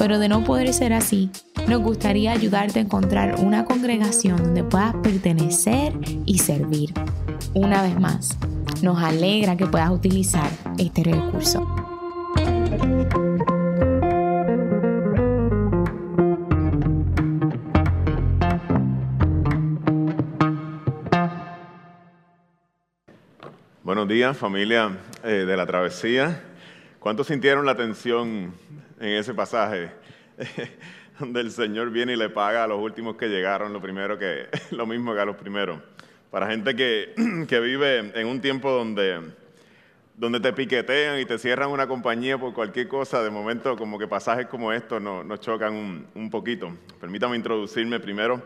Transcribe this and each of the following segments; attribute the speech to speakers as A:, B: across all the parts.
A: pero de no poder ser así, nos gustaría ayudarte a encontrar una congregación donde puedas pertenecer y servir. Una vez más, nos alegra que puedas utilizar este recurso.
B: Buenos días, familia eh, de la travesía. ¿Cuántos sintieron la tensión en ese pasaje? donde el Señor viene y le paga a los últimos que llegaron lo, primero que, lo mismo que a los primeros. Para gente que, que vive en un tiempo donde, donde te piquetean y te cierran una compañía por cualquier cosa, de momento como que pasajes como estos nos, nos chocan un, un, poquito. Permítame introducirme primero.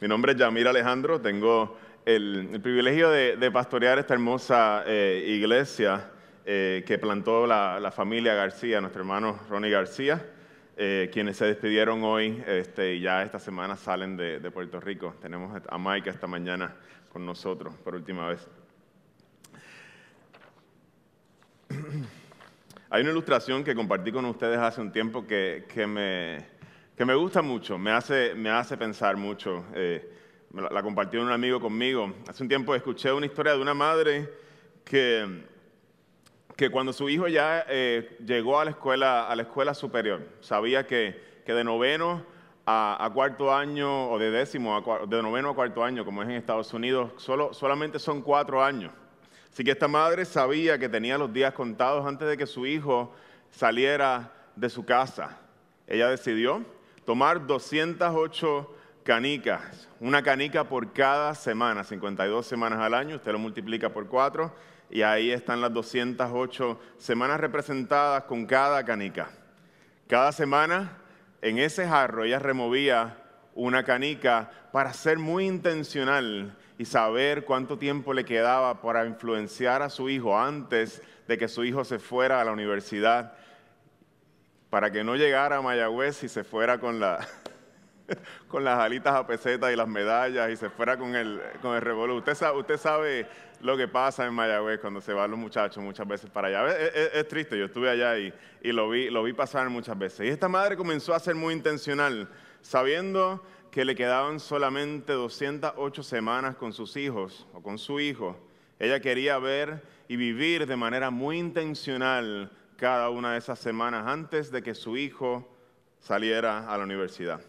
B: Mi nombre es Yamir Alejandro, tengo el, privilegio de, de, pastorear esta hermosa eh, iglesia eh, que plantó la, la familia García, nuestro hermano Ronnie García. Eh, quienes se despidieron hoy este, y ya esta semana salen de, de, Puerto Rico. Tenemos a Mike esta mañana con nosotros por última vez. Hay una ilustración que compartí con ustedes hace un tiempo que, que, me, que me, gusta mucho, me hace, me hace pensar mucho. Eh, la, la compartió un amigo conmigo. Hace un tiempo escuché una historia de una madre que que cuando su hijo ya eh, llegó a la, escuela, a la escuela superior, sabía que, que de noveno a, cuarto año, o de décimo, a, de noveno a cuarto año, como es en Estados Unidos, solo, solamente son cuatro años. Así que esta madre sabía que tenía los días contados antes de que su hijo saliera de su casa. Ella decidió tomar 208 canicas, una canica por cada semana, 52 semanas al año, usted lo multiplica por cuatro, y ahí están las 208 semanas representadas con cada canica. Cada semana en ese jarro ella removía una canica para ser muy intencional y saber cuánto tiempo le quedaba para influenciar a su hijo antes de que su hijo se fuera a la universidad, para que no llegara a Mayagüez y se fuera con, la, con las alitas a peseta y las medallas y se fuera con el, con revolú. Usted sabe, usted sabe lo que pasa en Mayagüez cuando se van los muchachos muchas veces para allá. Es, es, es triste, yo estuve allá y, y, lo, vi, lo vi pasar muchas veces. Y esta madre comenzó a ser muy intencional, sabiendo que le quedaban solamente 208 semanas con sus hijos o con su hijo. Ella quería ver y vivir de manera muy intencional cada una de esas semanas antes de que su hijo saliera a la universidad.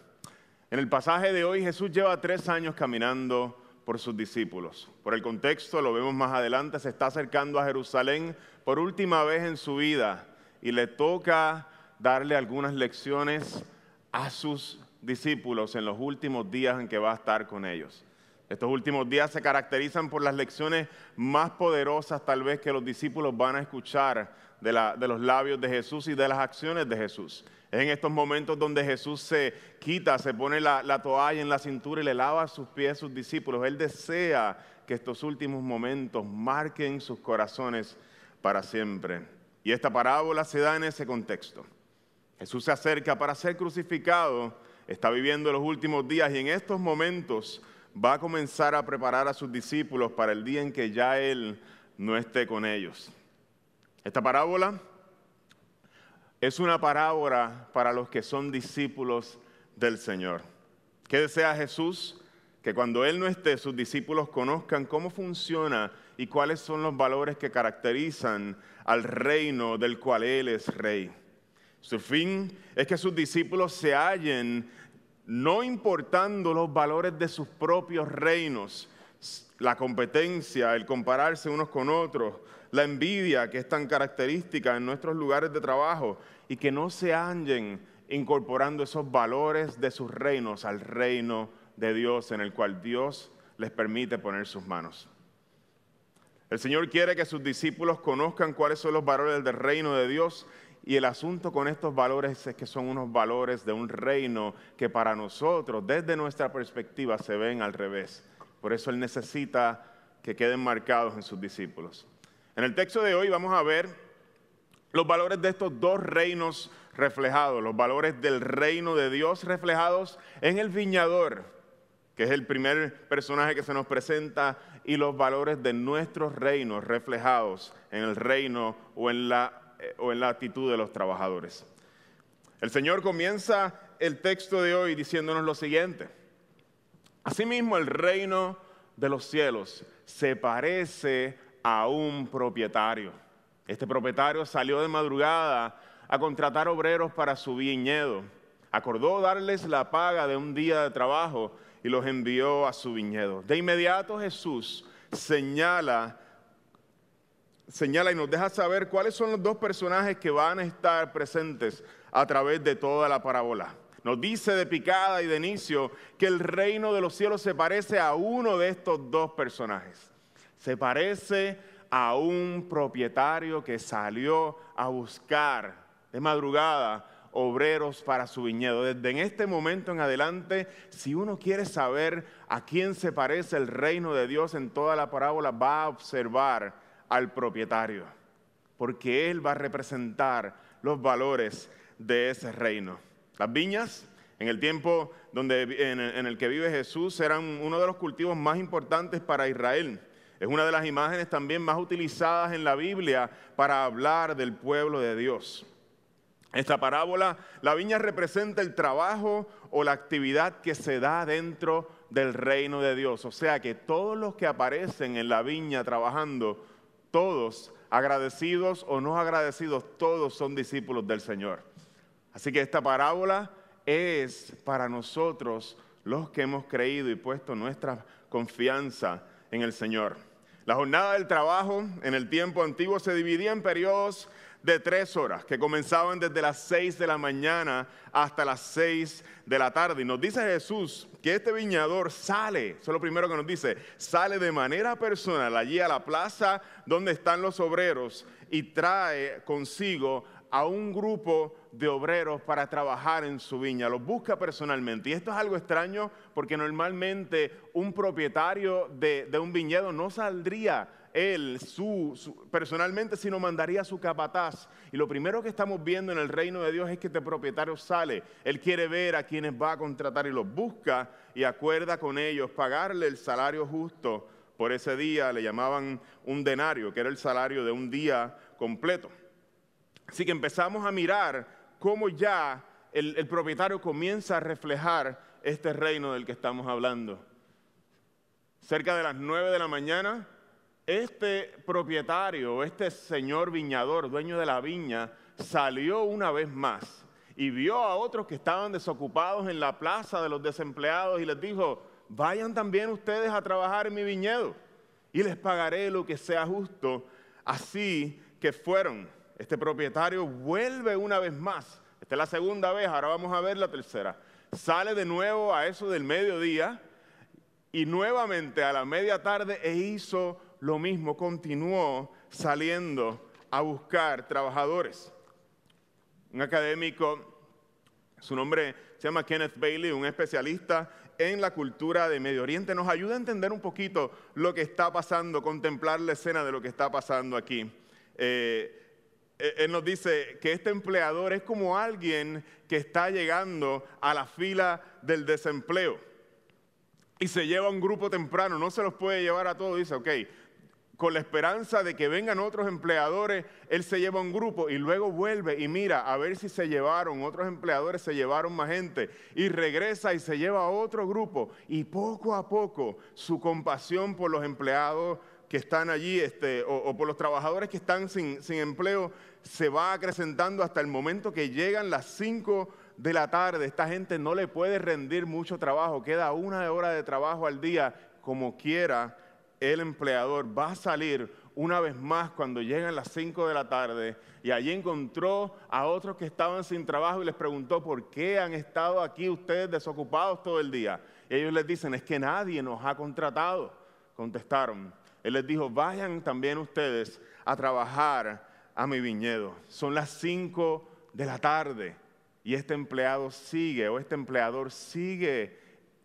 B: En el pasaje de hoy Jesús lleva tres años caminando por sus discípulos. Por el contexto, lo vemos más adelante, se está acercando a Jerusalén por última vez en su vida y le toca darle algunas lecciones a sus discípulos en los últimos días en que va a estar con ellos. Estos últimos días se caracterizan por las lecciones más poderosas tal vez que los discípulos van a escuchar de, los labios de Jesús y de las acciones de Jesús. Es en estos momentos donde Jesús se quita, se pone la, la, toalla en la cintura y le lava sus pies a sus discípulos. Él desea que estos últimos momentos marquen sus corazones para siempre. Y esta parábola se da en ese contexto. Jesús se acerca para ser crucificado, está viviendo los últimos días y en estos momentos va a comenzar a preparar a sus discípulos para el día en que ya Él no esté con ellos. Esta parábola es una parábola para los que son discípulos del Señor. ¿Qué desea Jesús? Que cuando Él no esté, sus discípulos conozcan cómo funciona y cuáles son los valores que caracterizan al reino del cual Él es rey. Su fin es que sus discípulos se hallen no importando los valores de sus propios reinos, la competencia, el compararse unos con otros, la envidia que es tan característica en nuestros lugares de trabajo y que no se hallen incorporando esos valores de sus reinos al reino de Dios en el cual Dios les permite poner sus manos. El Señor quiere que sus discípulos conozcan cuáles son los valores del reino de Dios Y el asunto con estos valores es que son unos valores de un reino que para nosotros, desde nuestra perspectiva, se ven al revés. Por eso Él necesita que queden marcados en sus discípulos. En el texto de hoy vamos a ver los valores de estos dos reinos reflejados, los valores del reino de Dios reflejados en el viñador, que es el primer personaje que se nos presenta, y los valores de nuestros reinos reflejados en el reino o en la, o en la actitud de los trabajadores. El Señor comienza el texto de hoy diciéndonos lo siguiente. Asimismo, el reino de los cielos se parece a un propietario. Este propietario salió de madrugada a contratar obreros para su viñedo. Acordó darles la paga de un día de trabajo y los envió a su viñedo. De inmediato Jesús señala, señala y nos deja saber cuáles son los dos personajes que van a estar presentes a través de toda la parábola. Nos dice de picada y de inicio que el reino de los cielos se parece a uno de estos dos personajes. Se parece a un propietario que salió a buscar de madrugada obreros para su viñedo. Desde en este momento en adelante, si uno quiere saber a quién se parece el reino de Dios en toda la parábola, va a observar al propietario, porque él va a representar los valores de ese reino. Las viñas, en el tiempo donde, en, en el que vive Jesús, eran uno de los cultivos más importantes para Israel. Es una de las imágenes también más utilizadas en la Biblia para hablar del pueblo de Dios. Esta parábola, la viña representa el trabajo o la actividad que se da dentro del reino de Dios. O sea que todos los que aparecen en la viña trabajando, todos, agradecidos o no agradecidos, todos son discípulos del Señor. Así que esta parábola es para nosotros los que hemos creído y puesto nuestra confianza en el Señor. La jornada del trabajo en el tiempo antiguo se dividía en periodos de tres horas que comenzaban desde las seis de la mañana hasta las seis de la tarde. Y nos dice Jesús que este viñador sale, eso es lo primero que nos dice, sale de manera personal allí a la plaza donde están los obreros y trae consigo a un grupo de obreros para trabajar en su viña, los busca personalmente. Y esto es algo extraño porque normalmente un propietario de, de un viñedo no saldría él su, personalmente, sino mandaría su capataz. Y lo primero que estamos viendo en el reino de Dios es que este propietario sale. Él quiere ver a quienes va a contratar y los busca y acuerda con ellos pagarle el salario justo por ese día. Le llamaban un denario, que era el salario de un día completo. Así que empezamos a mirar cómo ya el, el propietario comienza a reflejar este reino del que estamos hablando. Cerca de las nueve de la mañana, este propietario, este señor viñador, dueño de la viña, salió una vez más y vio a otros que estaban desocupados en la plaza de los desempleados y les dijo, vayan también ustedes a trabajar en mi viñedo y les pagaré lo que sea justo. Así que fueron. Este propietario vuelve una vez más. Esta es la segunda vez, ahora vamos a ver la tercera. Sale de nuevo a eso del mediodía y nuevamente a la media tarde e hizo lo mismo, continuó saliendo a buscar trabajadores. Un académico, su nombre se llama Kenneth Bailey, un especialista en la cultura de Medio Oriente, nos ayuda a entender un poquito lo que está pasando, contemplar la escena de lo que está pasando aquí. Eh, eh, él nos dice que este empleador es como alguien que está llegando a la fila del desempleo y se lleva un grupo temprano, no se los puede llevar a todos, dice, ok, con la esperanza de que vengan otros empleadores, él se lleva un grupo y luego vuelve y mira a ver si se llevaron, otros empleadores se llevaron más gente y regresa y se lleva a otro grupo y poco a poco su compasión por los empleados que están allí este, o, por los trabajadores que están sin, sin empleo se va acrecentando hasta el momento que llegan las 5 de la tarde. Esta gente no le puede rendir mucho trabajo, queda una hora de trabajo al día como quiera el empleador va a salir una vez más cuando llegan las 5 de la tarde y allí encontró a otros que estaban sin trabajo y les preguntó, ¿por qué han estado aquí ustedes desocupados todo el día? Y ellos les dicen, es que nadie nos ha contratado. Contestaron. Él les dijo, vayan también ustedes a trabajar a mi viñedo. Son las 5 de la tarde y este empleado sigue o este empleador sigue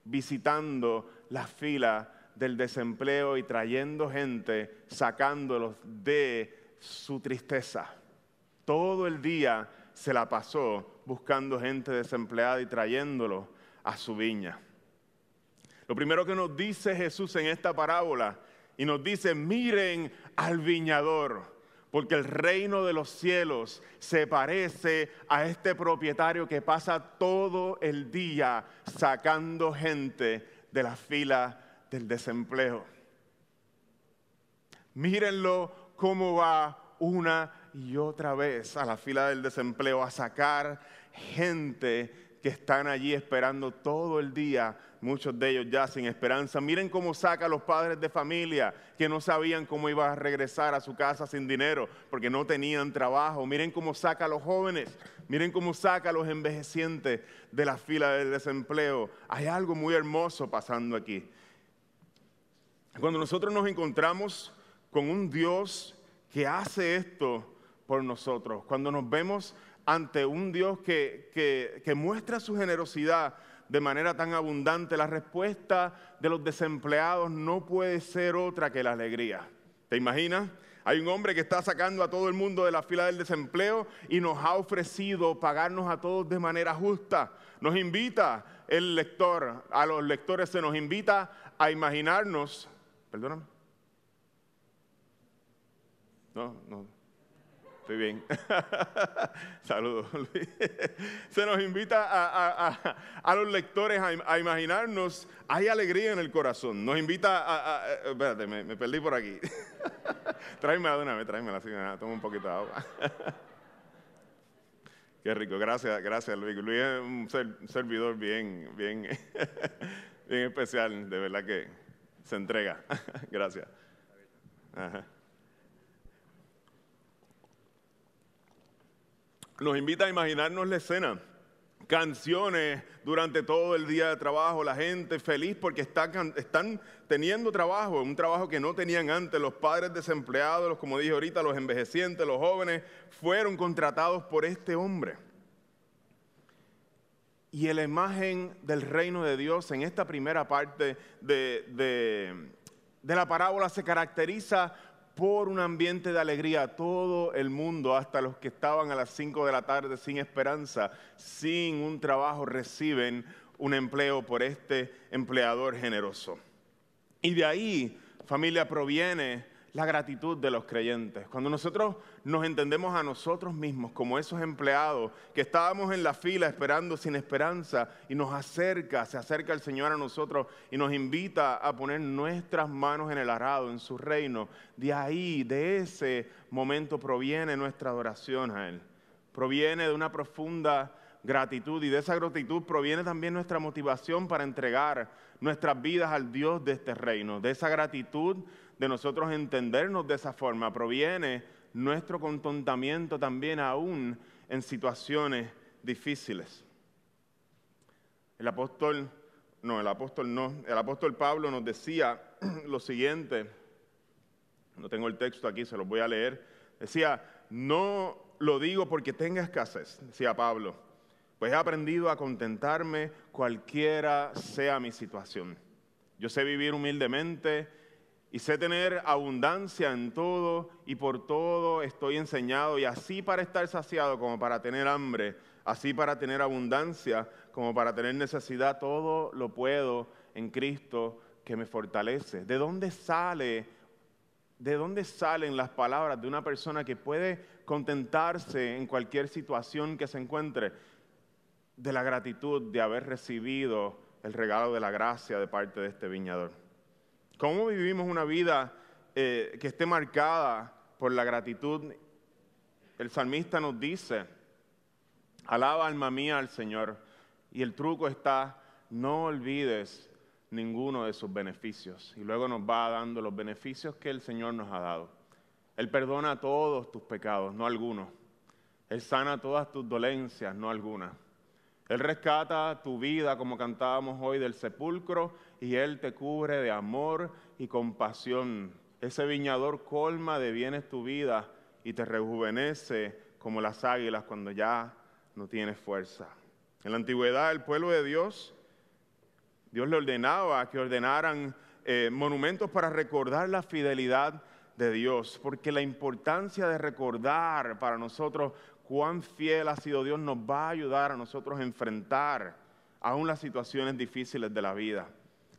B: visitando la fila del desempleo y trayendo gente, sacándolos de su tristeza. Todo el día se la pasó buscando gente desempleada y trayéndolo a su viña. Lo primero que nos dice Jesús en esta parábola y nos dice, miren al viñador, porque el reino de los cielos se parece a este propietario que pasa todo el día sacando gente de la fila del desempleo. Mírenlo cómo va una y otra vez a la fila del desempleo a sacar gente que están allí esperando todo el día, muchos de ellos ya sin esperanza. Miren cómo saca a los padres de familia que no sabían cómo iban a regresar a su casa sin dinero porque no tenían trabajo. Miren cómo saca a los jóvenes, miren cómo saca a los envejecientes de la fila del desempleo. Hay algo muy hermoso pasando aquí. Cuando nosotros nos encontramos con un Dios que hace esto por nosotros, cuando nos vemos ante un Dios que, muestra su generosidad de manera tan abundante, la respuesta de los desempleados no puede ser otra que la alegría. ¿Te imaginas? Hay un hombre que está sacando a todo el mundo de la fila del desempleo y nos ha ofrecido pagarnos a todos de manera justa. Nos invita el lector, a los lectores se nos invita a imaginarnos, perdóname. No, no, Estoy bien. Saludos, Luis. Se nos invita a, los lectores a, imaginarnos, hay alegría en el corazón. Nos invita a... espérate, me, perdí por aquí. tráeme de una vez, tráeme la toma un poquito de agua. Qué rico, gracias, gracias Luis. Luis es un servidor bien, bien, bien especial, de verdad que se entrega. gracias. Nos invita a imaginarnos la escena. Canciones durante todo el día de trabajo, la gente feliz porque están, teniendo trabajo, un trabajo que no tenían antes. Los padres desempleados, como dije ahorita, los envejecientes, los jóvenes, fueron contratados por este hombre. Y la imagen del reino de Dios en esta primera parte de, de la parábola se caracteriza por un ambiente de alegría. Todo el mundo, hasta los que estaban a las 5 de la tarde sin esperanza, sin un trabajo, reciben un empleo por este empleador generoso. Y de ahí, familia, proviene la gratitud de los creyentes. Cuando nosotros nos entendemos a nosotros mismos como esos empleados que estábamos en la fila esperando sin esperanza y nos acerca, se acerca el Señor a nosotros y nos invita a poner nuestras manos en el arado, en su reino, de ahí, de ese momento proviene nuestra adoración a Él. Proviene de una profunda gratitud y de esa gratitud proviene también nuestra motivación para entregar nuestras vidas al Dios de este reino. De esa gratitud de nosotros entendernos de esa forma proviene nuestro contentamiento también aún en situaciones difíciles. El apóstol, no, el apóstol no, el apóstol Pablo nos decía lo siguiente, no tengo el texto aquí, se lo voy a leer, decía, no lo digo porque tenga escasez, decía Pablo, pues he aprendido a contentarme cualquiera sea mi situación. Yo sé vivir humildemente y sé tener abundancia en todo y por todo estoy enseñado y así para estar saciado como para tener hambre, así para tener abundancia como para tener necesidad, todo lo puedo en Cristo que me fortalece. ¿De dónde sale de dónde salen las palabras de una persona que puede contentarse en cualquier situación que se encuentre? De la gratitud de haber recibido el regalo de la gracia de parte de este viñador. ¿Cómo vivimos una vida eh, que esté marcada por la gratitud? El salmista nos dice, alaba alma mía al Señor. Y el truco está, no olvides ninguno de sus beneficios. Y luego nos va dando los beneficios que el Señor nos ha dado. Él perdona todos tus pecados, no algunos. Él sana todas tus dolencias, no algunas. Él rescata tu vida, como cantábamos hoy, del sepulcro y Él te cubre de amor y compasión. Ese viñador colma de bienes tu vida y te rejuvenece como las águilas cuando ya no tienes fuerza. En la antigüedad el pueblo de Dios, Dios le ordenaba que ordenaran eh, monumentos para recordar la fidelidad de Dios, porque la importancia de recordar para nosotros cuán fiel ha sido Dios nos va a ayudar a nosotros a enfrentar aún las situaciones difíciles de la vida.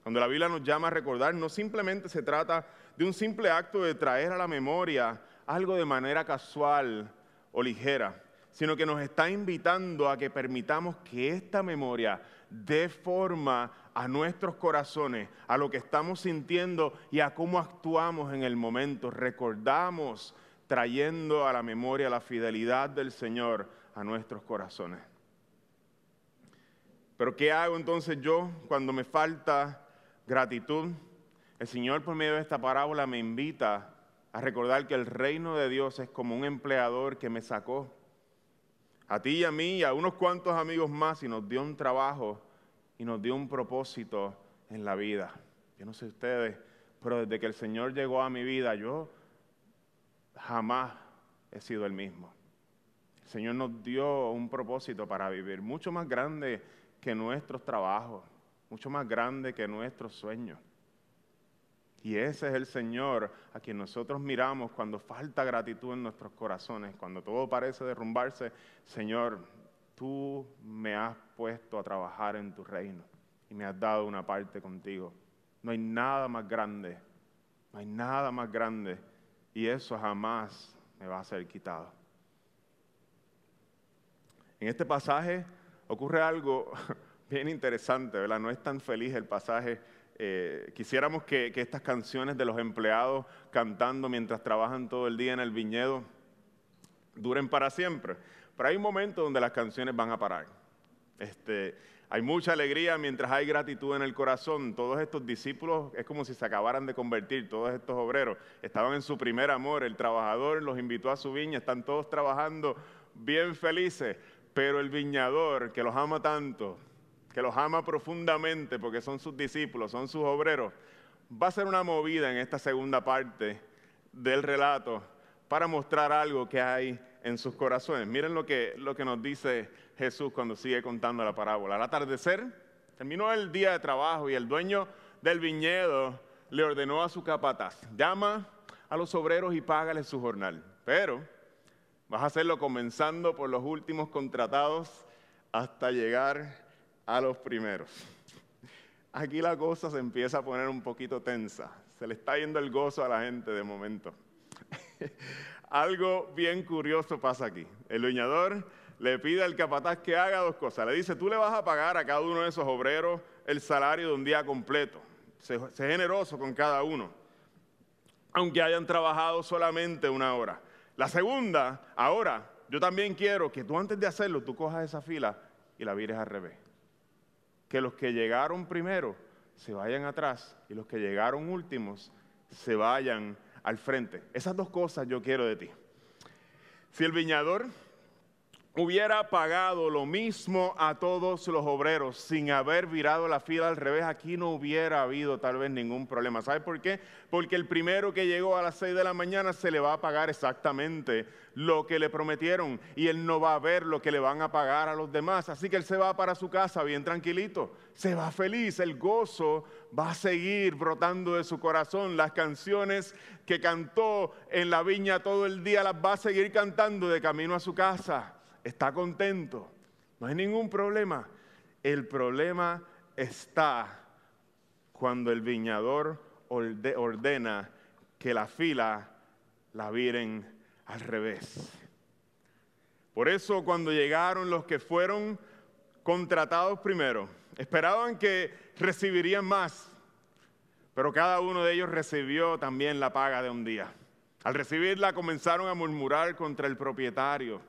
B: Cuando la Biblia nos llama a recordar, no simplemente se trata de un simple acto de traer a la memoria algo de manera casual o ligera, sino que nos está invitando a que permitamos que esta memoria dé forma a nuestros corazones, a lo que estamos sintiendo y a cómo actuamos en el momento. Recordamos trayendo a la memoria la fidelidad del Señor a nuestros corazones. Pero ¿qué hago entonces yo cuando me falta gratitud? El Señor por medio de esta parábola me invita a recordar que el reino de Dios es como un empleador que me sacó a ti y a mí y a unos cuantos amigos más y nos dio un trabajo y nos dio un propósito en la vida. Yo no sé ustedes, pero desde que el Señor llegó a mi vida, yo jamás he sido el mismo. El Señor nos dio un propósito para vivir, mucho más grande que nuestros trabajos, mucho más grande que nuestros sueños. Y ese es el Señor a quien nosotros miramos cuando falta gratitud en nuestros corazones, cuando todo parece derrumbarse. Señor, tú me has puesto a trabajar en tu reino y me has dado una parte contigo. No hay nada más grande, no hay nada más grande y eso jamás me va a ser quitado. En este pasaje ocurre algo bien interesante, ¿verdad? No es tan feliz el pasaje eh, quisiéramos que, estas canciones de los empleados cantando mientras trabajan todo el día en el viñedo duren para siempre. Pero hay un momento donde las canciones van a parar. Este, hay mucha alegría mientras hay gratitud en el corazón. Todos estos discípulos es como si se acabaran de convertir, todos estos obreros estaban en su primer amor. El trabajador los invitó a su viña, están todos trabajando bien felices, pero el viñador que los ama tanto, que los ama profundamente porque son sus discípulos, son sus obreros, va a ser una movida en esta segunda parte del relato para mostrar algo que hay en sus corazones. Miren lo que, lo que nos dice Jesús cuando sigue contando la parábola. Al atardecer, terminó el día de trabajo y el dueño del viñedo le ordenó a su capataz, llama a los obreros y págales su jornal. Pero vas a hacerlo comenzando por los últimos contratados hasta llegar a los primeros. Aquí la cosa se empieza a poner un poquito tensa. Se le está yendo el gozo a la gente de momento. Algo bien curioso pasa aquí. El leñador le pide al capataz que haga dos cosas. Le dice, tú le vas a pagar a cada uno de esos obreros el salario de un día completo. Sé, generoso con cada uno, aunque hayan trabajado solamente una hora. La segunda, ahora, yo también quiero que tú antes de hacerlo, tú cojas esa fila y la vires al revés que los que llegaron primero se vayan atrás y los que llegaron últimos se vayan al frente. Esas dos cosas yo quiero de ti. Si el viñador hubiera pagado lo mismo a todos los obreros sin haber virado la fila al revés, aquí no hubiera habido tal vez ningún problema. ¿Sabe por qué? Porque el primero que llegó a las 6 de la mañana se le va a pagar exactamente lo que le prometieron y él no va a ver lo que le van a pagar a los demás. Así que él se va para su casa bien tranquilito, se va feliz, el gozo va a seguir brotando de su corazón. Las canciones que cantó en la viña todo el día las va a seguir cantando de camino a su casa está contento, no hay ningún problema. El problema está cuando el viñador ordena que la fila la viren al revés. Por eso cuando llegaron los que fueron contratados primero, esperaban que recibirían más, pero cada uno de ellos recibió también la paga de un día. Al recibirla comenzaron a murmurar contra el propietario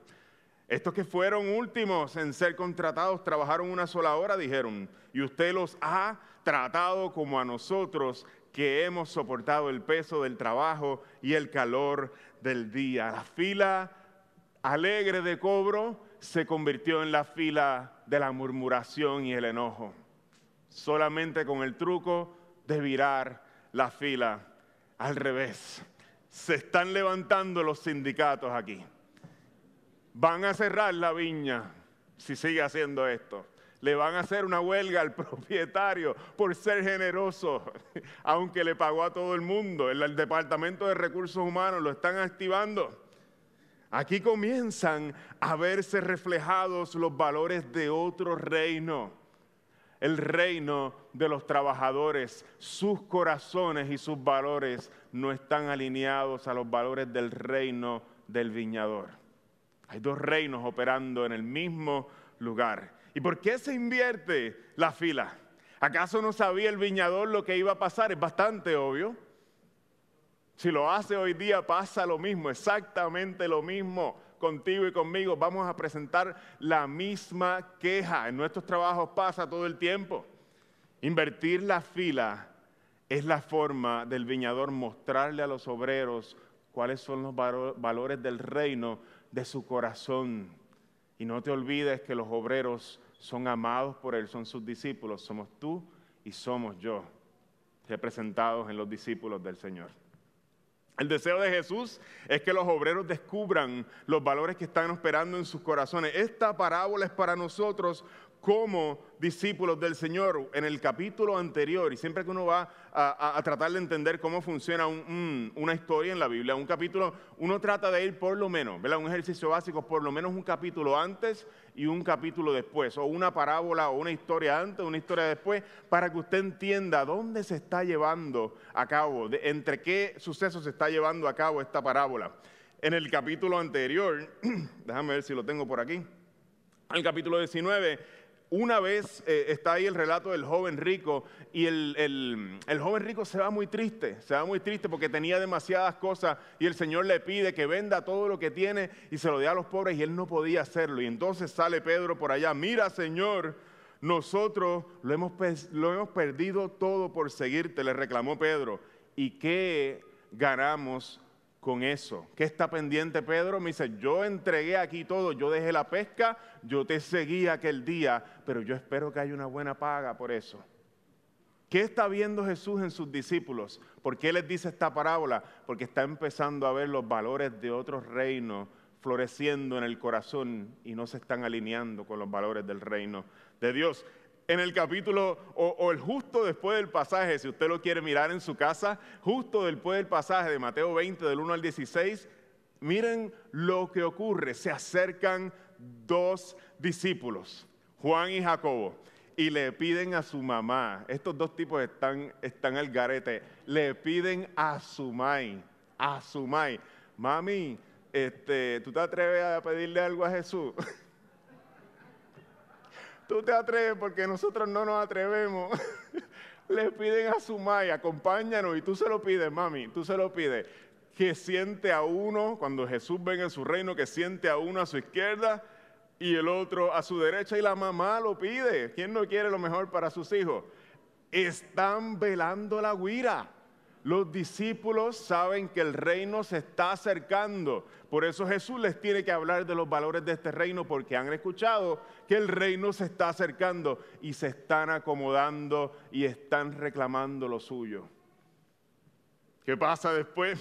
B: estos que fueron últimos en ser contratados trabajaron una sola hora, dijeron, y usted los ha tratado como a nosotros que hemos soportado el peso del trabajo y el calor del día. La fila alegre de cobro se convirtió en la fila de la murmuración y el enojo, solamente con el truco de virar la fila al revés. se están levantando los sindicatos aquí. Van a cerrar la viña si sigue haciendo esto. Le van a hacer una huelga al propietario por ser generoso, aunque le pagó a todo el mundo. El, Departamento de Recursos Humanos lo están activando. Aquí comienzan a verse reflejados los valores de otro reino, el reino de los trabajadores. Sus corazones y sus valores no están alineados a los valores del reino del viñador. Hay dos reinos operando en el mismo lugar. ¿Y por qué se invierte la fila? ¿Acaso no sabía el viñador lo que iba a pasar? Es bastante obvio. Si lo hace hoy día pasa lo mismo, exactamente lo mismo contigo y conmigo. Vamos a presentar la misma queja. En nuestros trabajos pasa todo el tiempo. Invertir la fila es la forma del viñador mostrarle a los obreros cuáles son los valores del reino de su corazón. Y no te olvides que los obreros son amados por Él, son sus discípulos, somos tú y somos yo, representados en los discípulos del Señor. El deseo de Jesús es que los obreros descubran los valores que están esperando en sus corazones. Esta parábola es para nosotros como discípulos del Señor en el capítulo anterior, y siempre que uno va a, tratar de entender cómo funciona una historia en la Biblia, un capítulo, uno trata de ir por lo menos, ¿verdad? Un ejercicio básico, por lo menos un capítulo antes y un capítulo después, o una parábola o una historia antes, una historia después, para que usted entienda dónde se está llevando a cabo, entre qué sucesos se está llevando a cabo esta parábola. En el capítulo anterior, déjame ver si lo tengo por aquí, en el capítulo 19, una vez eh, está ahí el relato del joven rico y el, joven rico se va muy triste, se va muy triste porque tenía demasiadas cosas y el Señor le pide que venda todo lo que tiene y se lo dé a los pobres y él no podía hacerlo. Y entonces sale Pedro por allá, mira Señor, nosotros lo hemos, lo hemos perdido todo por seguirte, le reclamó Pedro. ¿Y qué ganamos con eso. ¿Qué está pendiente Pedro? Me dice, yo entregué aquí todo, yo dejé la pesca, yo te seguí aquel día, pero yo espero que haya una buena paga por eso. ¿Qué está viendo Jesús en sus discípulos? ¿Por qué les dice esta parábola? Porque está empezando a ver los valores de otros reinos floreciendo en el corazón y no se están alineando con los valores del reino de Dios en el capítulo, o, el justo después del pasaje, si usted lo quiere mirar en su casa, justo después del pasaje de Mateo 20, del 1 al 16, miren lo que ocurre. Se acercan dos discípulos, Juan y Jacobo, y le piden a su mamá, estos dos tipos están, están al garete, le piden a su mai, a su mai, mami, este, ¿tú te atreves a pedirle algo a Jesús? tú te atreves porque nosotros no nos atrevemos. Le piden a su mãe, acompáñanos y tú se lo pides, mami, tú se lo pides. Que siente a uno, cuando Jesús venga en su reino, que siente a uno a su izquierda y el otro a su derecha y la mamá lo pide. ¿Quién no quiere lo mejor para sus hijos? Están velando la guira. Los discípulos saben que el reino se está acercando. Por eso Jesús les tiene que hablar de los valores de este reino porque han escuchado que el reino se está acercando y se están acomodando y están reclamando lo suyo. ¿Qué pasa después?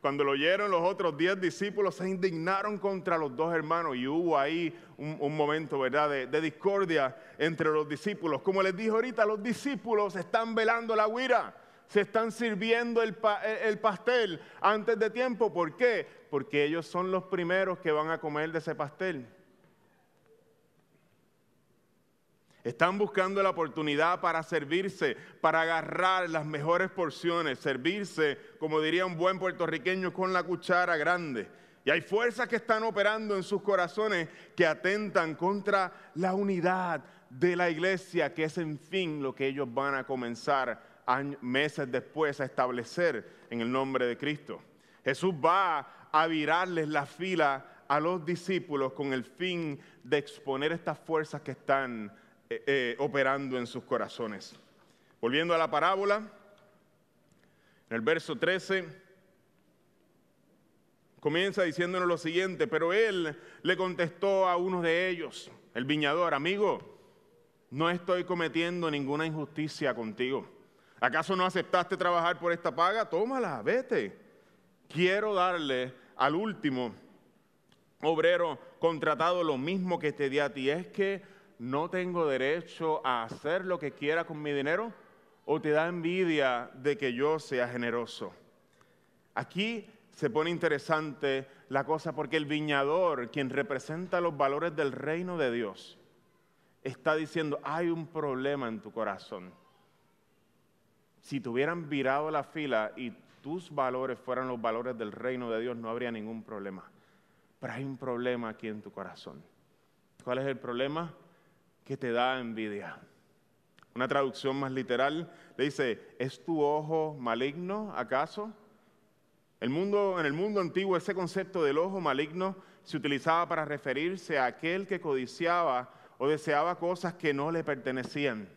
B: Cuando lo oyeron los otros diez discípulos se indignaron contra los dos hermanos y hubo ahí un, momento, ¿verdad?, de, discordia entre los discípulos. Como les dije ahorita, los discípulos están velando la huira se están sirviendo el, pastel antes de tiempo. ¿Por qué? Porque ellos son los primeros que van a comer de ese pastel. Están buscando la oportunidad para servirse, para agarrar las mejores porciones, servirse, como diría un buen puertorriqueño, con la cuchara grande. Y hay fuerzas que están operando en sus corazones que atentan contra la unidad de la iglesia, que es en fin lo que ellos van a comenzar meses después a establecer en el nombre de Cristo. Jesús va a virarles la fila a los discípulos con el fin de exponer estas fuerzas que están eh, eh, operando en sus corazones. Volviendo a la parábola, en el verso 13, comienza diciéndonos lo siguiente, pero él le contestó a uno de ellos, el viñador, amigo, no estoy cometiendo ninguna injusticia contigo. ¿Acaso no aceptaste trabajar por esta paga? Tómala, vete. quiero darle al último obrero contratado lo mismo que te di a ti. Es que no tengo derecho a hacer lo que quiera con mi dinero o te da envidia de que yo sea generoso. Aquí se pone interesante la cosa porque el viñador, quien representa los valores del reino de Dios, está diciendo, hay un problema en tu corazón. Si te hubieran virado la fila y tus valores fueran los valores del reino de Dios, no habría ningún problema. Pero hay un problema aquí en tu corazón. ¿Cuál es el problema? Que te da envidia. Una traducción más literal le dice, ¿es tu ojo maligno acaso? En el mundo antiguo ese concepto del ojo maligno se utilizaba para referirse a aquel que codiciaba o deseaba cosas que no le pertenecían.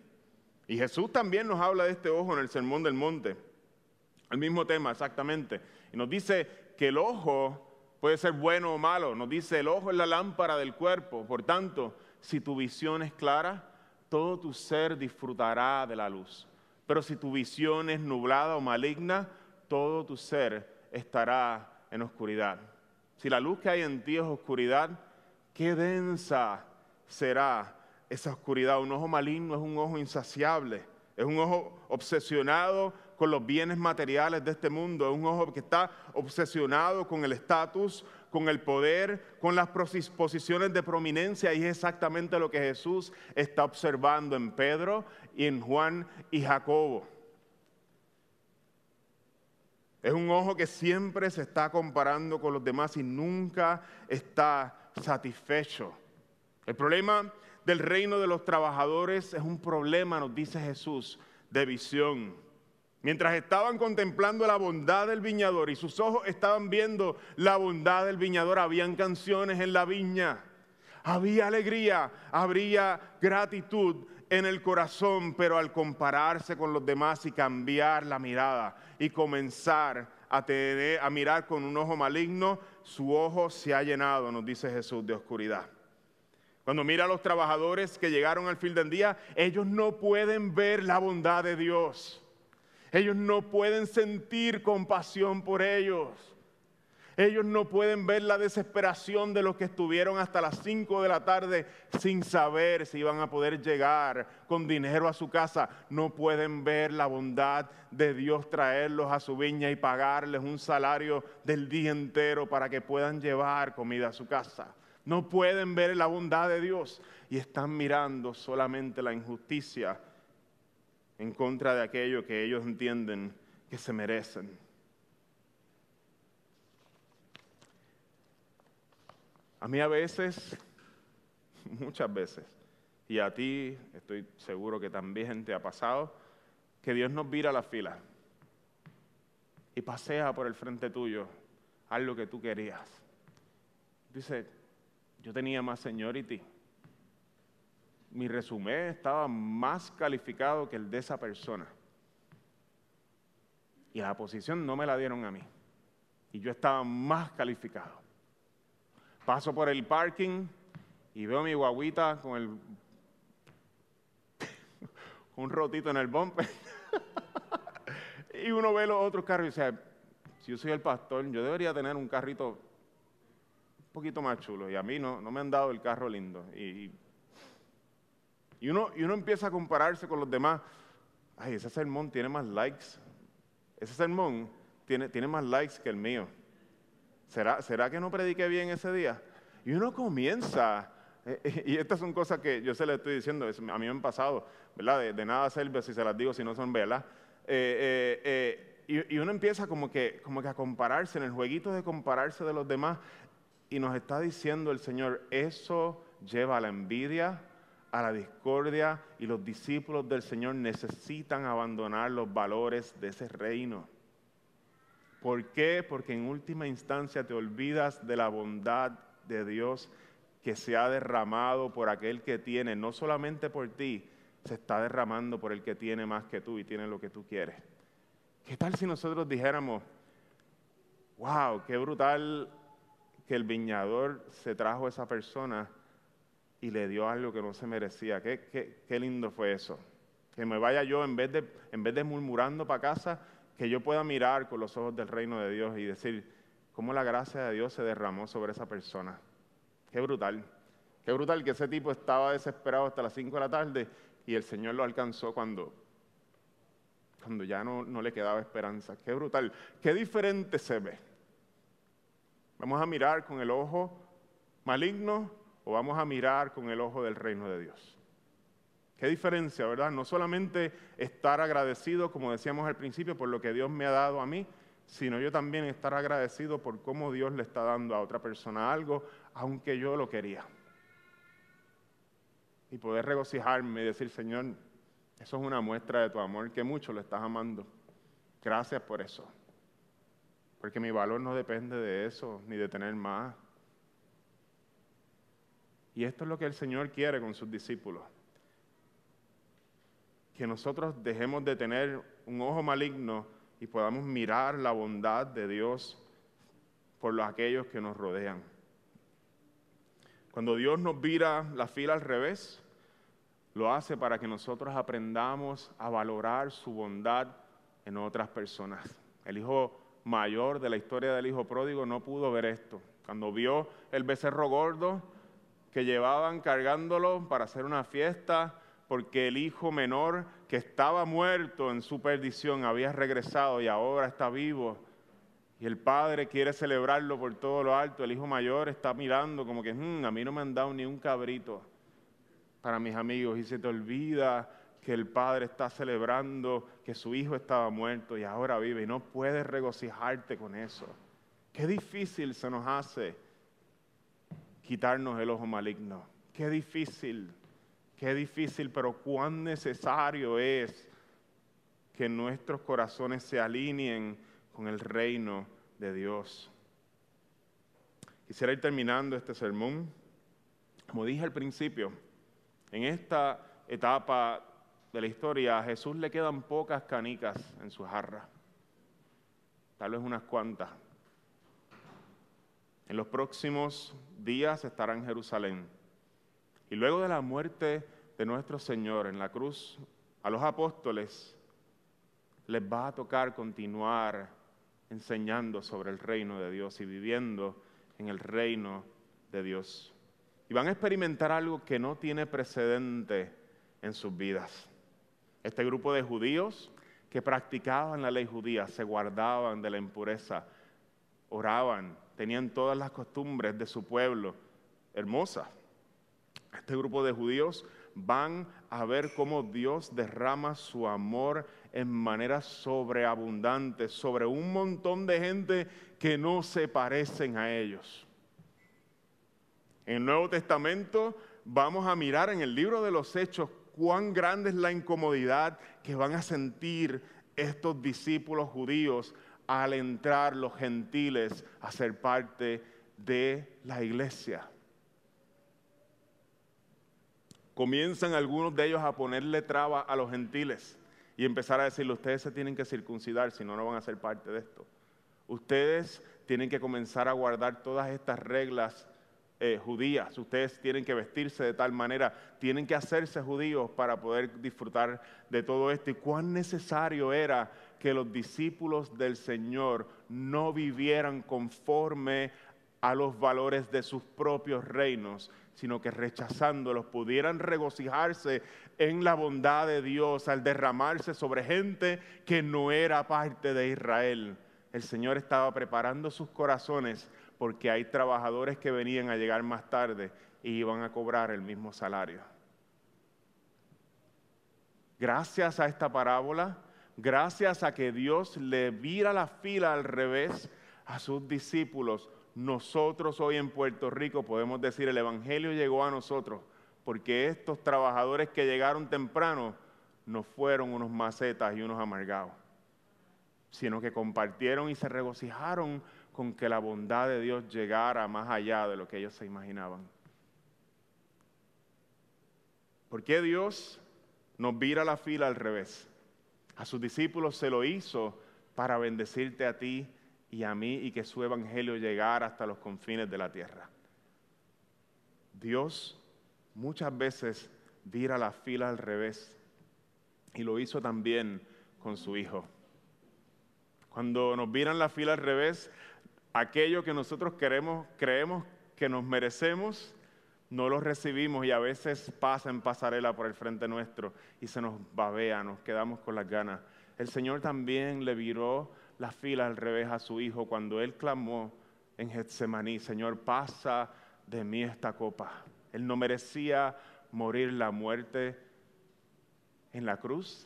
B: Y Jesús también nos habla de este ojo en el Sermón del Monte. El mismo tema exactamente. Y nos dice que el ojo puede ser bueno o malo. Nos dice, el ojo es la lámpara del cuerpo. Por tanto, si tu visión es clara, todo tu ser disfrutará de la luz. Pero si tu visión es nublada o maligna, todo tu ser estará en oscuridad. Si la luz que hay en ti es oscuridad, qué densa será esa oscuridad. Un ojo maligno es un ojo insaciable, es un ojo obsesionado con los bienes materiales de este mundo, es un ojo que está obsesionado con el estatus, con el poder, con las posiciones de prominencia y es exactamente lo que Jesús está observando en Pedro y en Juan y Jacobo. Es un ojo que siempre se está comparando con los demás y nunca está satisfecho. El problema del reino de los trabajadores es un problema, nos dice Jesús, de visión. Mientras estaban contemplando la bondad del viñador y sus ojos estaban viendo la bondad del viñador, habían canciones en la viña, había alegría, habría gratitud en el corazón, pero al compararse con los demás y cambiar la mirada y comenzar a, tener, a mirar con un ojo maligno, su ojo se ha llenado, nos dice Jesús, de oscuridad. Cuando mira a los trabajadores que llegaron al fin del día, ellos no pueden ver la bondad de Dios. Ellos no pueden sentir compasión por ellos. Ellos no pueden ver la desesperación de los que estuvieron hasta las 5 de la tarde sin saber si iban a poder llegar con dinero a su casa. No pueden ver la bondad de Dios traerlos a su viña y pagarles un salario del día entero para que puedan llevar comida a su casa. No pueden ver la bondad de Dios y están mirando solamente la injusticia en contra de aquello que ellos entienden que se merecen. A mí a veces, muchas veces, y a ti estoy seguro que también te ha pasado, que Dios nos vira la fila y pasea por el frente tuyo algo que tú querías. Dice, yo tenía más seniority, mi resumen estaba más calificado que el de esa persona. Y la posición no me la dieron a mí. Y yo estaba más calificado. Paso por el parking y veo mi guaguita con el un rotito en el bumper. y uno ve los otros carros y dice, si yo soy el pastor, yo debería tener un carrito poquito más chulo. Y a mí no, no me han dado el carro lindo. Y, y uno, y uno empieza a compararse con los demás. Ay, ese sermón tiene más likes. Ese sermón tiene, tiene más likes que el mío. ¿Será, ¿Será que no prediqué bien ese día? Y uno comienza, eh, eh, y estas son cosas que yo se le estoy diciendo, a mí me han pasado, ¿verdad? De, nada sirve si se las digo si no son velas. Eh, y, y, uno empieza como que, como que a compararse, en el jueguito de compararse de los demás, y nos está diciendo el Señor, eso lleva a la envidia, a la discordia y los discípulos del Señor necesitan abandonar los valores de ese reino. ¿Por qué? Porque en última instancia te olvidas de la bondad de Dios que se ha derramado por aquel que tiene, no solamente por ti, se está derramando por el que tiene más que tú y tiene lo que tú quieres. ¿Qué tal si nosotros dijéramos, wow, qué brutal que el viñador se trajo a esa persona y le dio algo que no se merecía. Qué, qué, lindo fue eso. Que me vaya yo en vez de, en vez de murmurando para casa, que yo pueda mirar con los ojos del reino de Dios y decir cómo la gracia de Dios se derramó sobre esa persona. Qué brutal. Qué brutal que ese tipo estaba desesperado hasta las 5 de la tarde y el Señor lo alcanzó cuando, cuando ya no, no le quedaba esperanza. Qué brutal. Qué diferente se ve. Vamos a mirar con el ojo maligno o vamos a mirar con el ojo del reino de Dios. Qué diferencia, ¿verdad? No solamente estar agradecido, como decíamos al principio, por lo que Dios me ha dado a mí, sino yo también estar agradecido por cómo Dios le está dando a otra persona algo, aunque yo lo quería. Y poder regocijarme y decir, Señor, eso es una muestra de tu amor, que mucho lo estás amando. Gracias por eso. Porque mi valor no depende de eso, ni de tener más. Y esto es lo que el Señor quiere con sus discípulos que nosotros dejemos de tener un ojo maligno y podamos mirar la bondad de Dios por los, aquellos que nos rodean. Cuando Dios nos vira la fila al revés, lo hace para que nosotros aprendamos a valorar su bondad en otras personas. El hijo mayor de la historia del hijo pródigo no pudo ver esto. Cuando vio el becerro gordo que llevaban cargándolo para hacer una fiesta, porque el hijo menor que estaba muerto en su perdición había regresado y ahora está vivo. Y el padre quiere celebrarlo por todo lo alto. El hijo mayor está mirando como que, hmm, a mí no me han dado ni un cabrito para mis amigos. Y se te olvida que el padre está celebrando que su hijo estaba muerto y ahora vive. Y no puedes regocijarte con eso. Qué difícil se nos hace quitarnos el ojo maligno. Qué difícil. Qué difícil, pero cuán necesario es que nuestros corazones se alineen con el reino de Dios. Quisiera ir terminando este sermón. Como dije al principio, en esta etapa de la historia a Jesús le quedan pocas canicas en su jarra, tal vez unas cuantas. En los próximos días estará en Jerusalén y luego de la muerte de nuestro Señor en la cruz, a los apóstoles les va a tocar continuar enseñando sobre el reino de Dios y viviendo en el reino de Dios. Y van a experimentar algo que no tiene precedente en sus vidas. Este grupo de judíos que practicaban la ley judía, se guardaban de la impureza, oraban, tenían todas las costumbres de su pueblo hermosas este grupo de judíos van a ver cómo Dios derrama su amor en manera sobreabundante sobre un montón de gente que no se parecen a ellos. En el Nuevo Testamento vamos a mirar en el libro de los Hechos cuán grande es la incomodidad que van a sentir estos discípulos judíos al entrar los gentiles a ser parte de la iglesia comienzan algunos de ellos a ponerle traba a los gentiles y empezar a decirle, ustedes se tienen que circuncidar, si no, no van a ser parte de esto. Ustedes tienen que comenzar a guardar todas estas reglas eh, judías, ustedes tienen que vestirse de tal manera, tienen que hacerse judíos para poder disfrutar de todo esto. Y cuán necesario era que los discípulos del Señor no vivieran conforme a los valores de sus propios reinos, sino que rechazándolos pudieran regocijarse en la bondad de Dios al derramarse sobre gente que no era parte de Israel. El Señor estaba preparando sus corazones porque hay trabajadores que venían a llegar más tarde y iban a cobrar el mismo salario. Gracias a esta parábola, gracias a que Dios le vira la fila al revés a sus discípulos, nosotros hoy en Puerto Rico podemos decir el Evangelio llegó a nosotros porque estos trabajadores que llegaron temprano no fueron unos macetas y unos amargados, sino que compartieron y se regocijaron con que la bondad de Dios llegara más allá de lo que ellos se imaginaban. ¿Por qué Dios nos vira la fila al revés? A sus discípulos se lo hizo para bendecirte a ti y a mí y que su evangelio llegara hasta los confines de la tierra. Dios muchas veces vira la fila al revés y lo hizo también con su Hijo. Cuando nos viran la fila al revés, aquello que nosotros queremos, creemos que nos merecemos, no lo recibimos y a veces pasa en pasarela por el frente nuestro y se nos babea, nos quedamos con las ganas. El Señor también le viró la fila al revés a su hijo cuando él clamó en Getsemaní, Señor, pasa de mí esta copa. Él no merecía morir la muerte en la cruz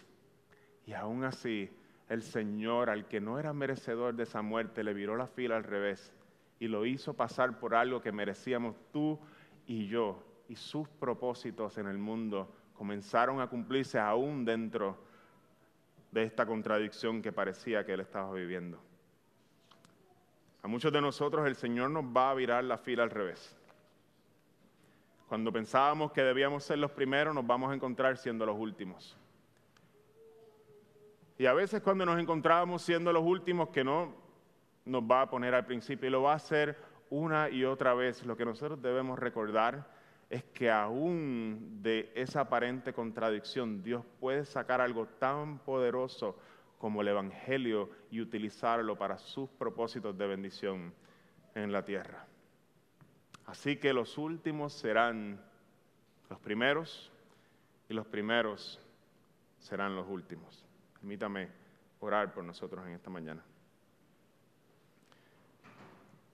B: y aún así el Señor, al que no era merecedor de esa muerte, le viró la fila al revés y lo hizo pasar por algo que merecíamos tú y yo. Y sus propósitos en el mundo comenzaron a cumplirse aún dentro de esta contradicción que parecía que él estaba viviendo. A muchos de nosotros el Señor nos va a virar la fila al revés. Cuando pensábamos que debíamos ser los primeros, nos vamos a encontrar siendo los últimos. Y a veces cuando nos encontramos siendo los últimos, que no nos va a poner al principio y lo va a hacer una y otra vez, lo que nosotros debemos recordar es que aún de esa aparente contradicción, Dios puede sacar algo tan poderoso como el Evangelio y utilizarlo para sus propósitos de bendición en la tierra. Así que los últimos serán los primeros y los primeros serán los últimos. Permítame orar por nosotros en esta mañana.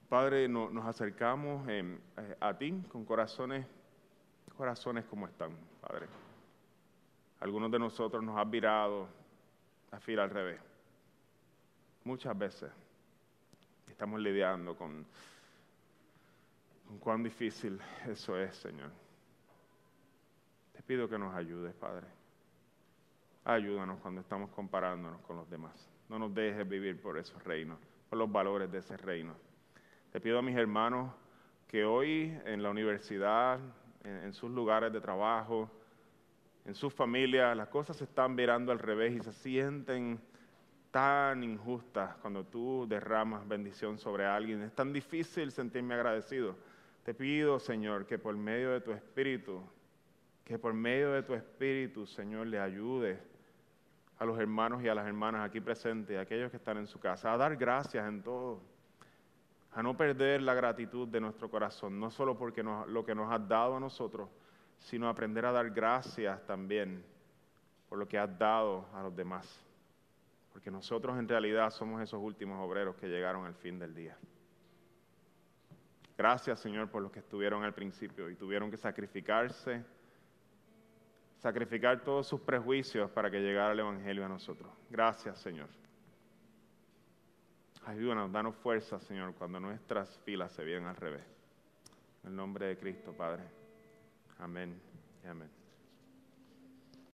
B: Padre, nos acercamos eh, a ti con corazones, corazones como están, Padre. Algunos de nosotros nos han virado la fila al revés. Muchas veces estamos lidiando con, con cuán difícil eso es, Señor. Te pido que nos ayudes, Padre. Ayúdanos cuando estamos comparándonos con los demás. No nos dejes vivir por esos reinos, por los valores de ese reino. Le pido a mis hermanos que hoy en la universidad, en, sus lugares de trabajo, en sus familias, las cosas se están virando al revés y se sienten tan injustas cuando tú derramas bendición sobre alguien. Es tan difícil sentirme agradecido. Te pido, Señor, que por medio de tu Espíritu, que por medio de tu Espíritu, Señor, le ayudes a los hermanos y a las hermanas aquí presentes, a aquellos que están en su casa, a dar gracias en todo a no perder la gratitud de nuestro corazón, no solo porque lo que nos has dado a nosotros, sino aprender a dar gracias también por lo que has dado a los demás. Porque nosotros en realidad somos esos últimos obreros que llegaron al fin del día. Gracias Señor por los que estuvieron al principio y tuvieron que sacrificarse, sacrificar todos sus prejuicios para que llegara el Evangelio a nosotros. Gracias Señor. Ayúdanos, danos fuerza, Señor, cuando nuestras filas se vienen al revés. En el nombre de Cristo, Padre. Amén y amén.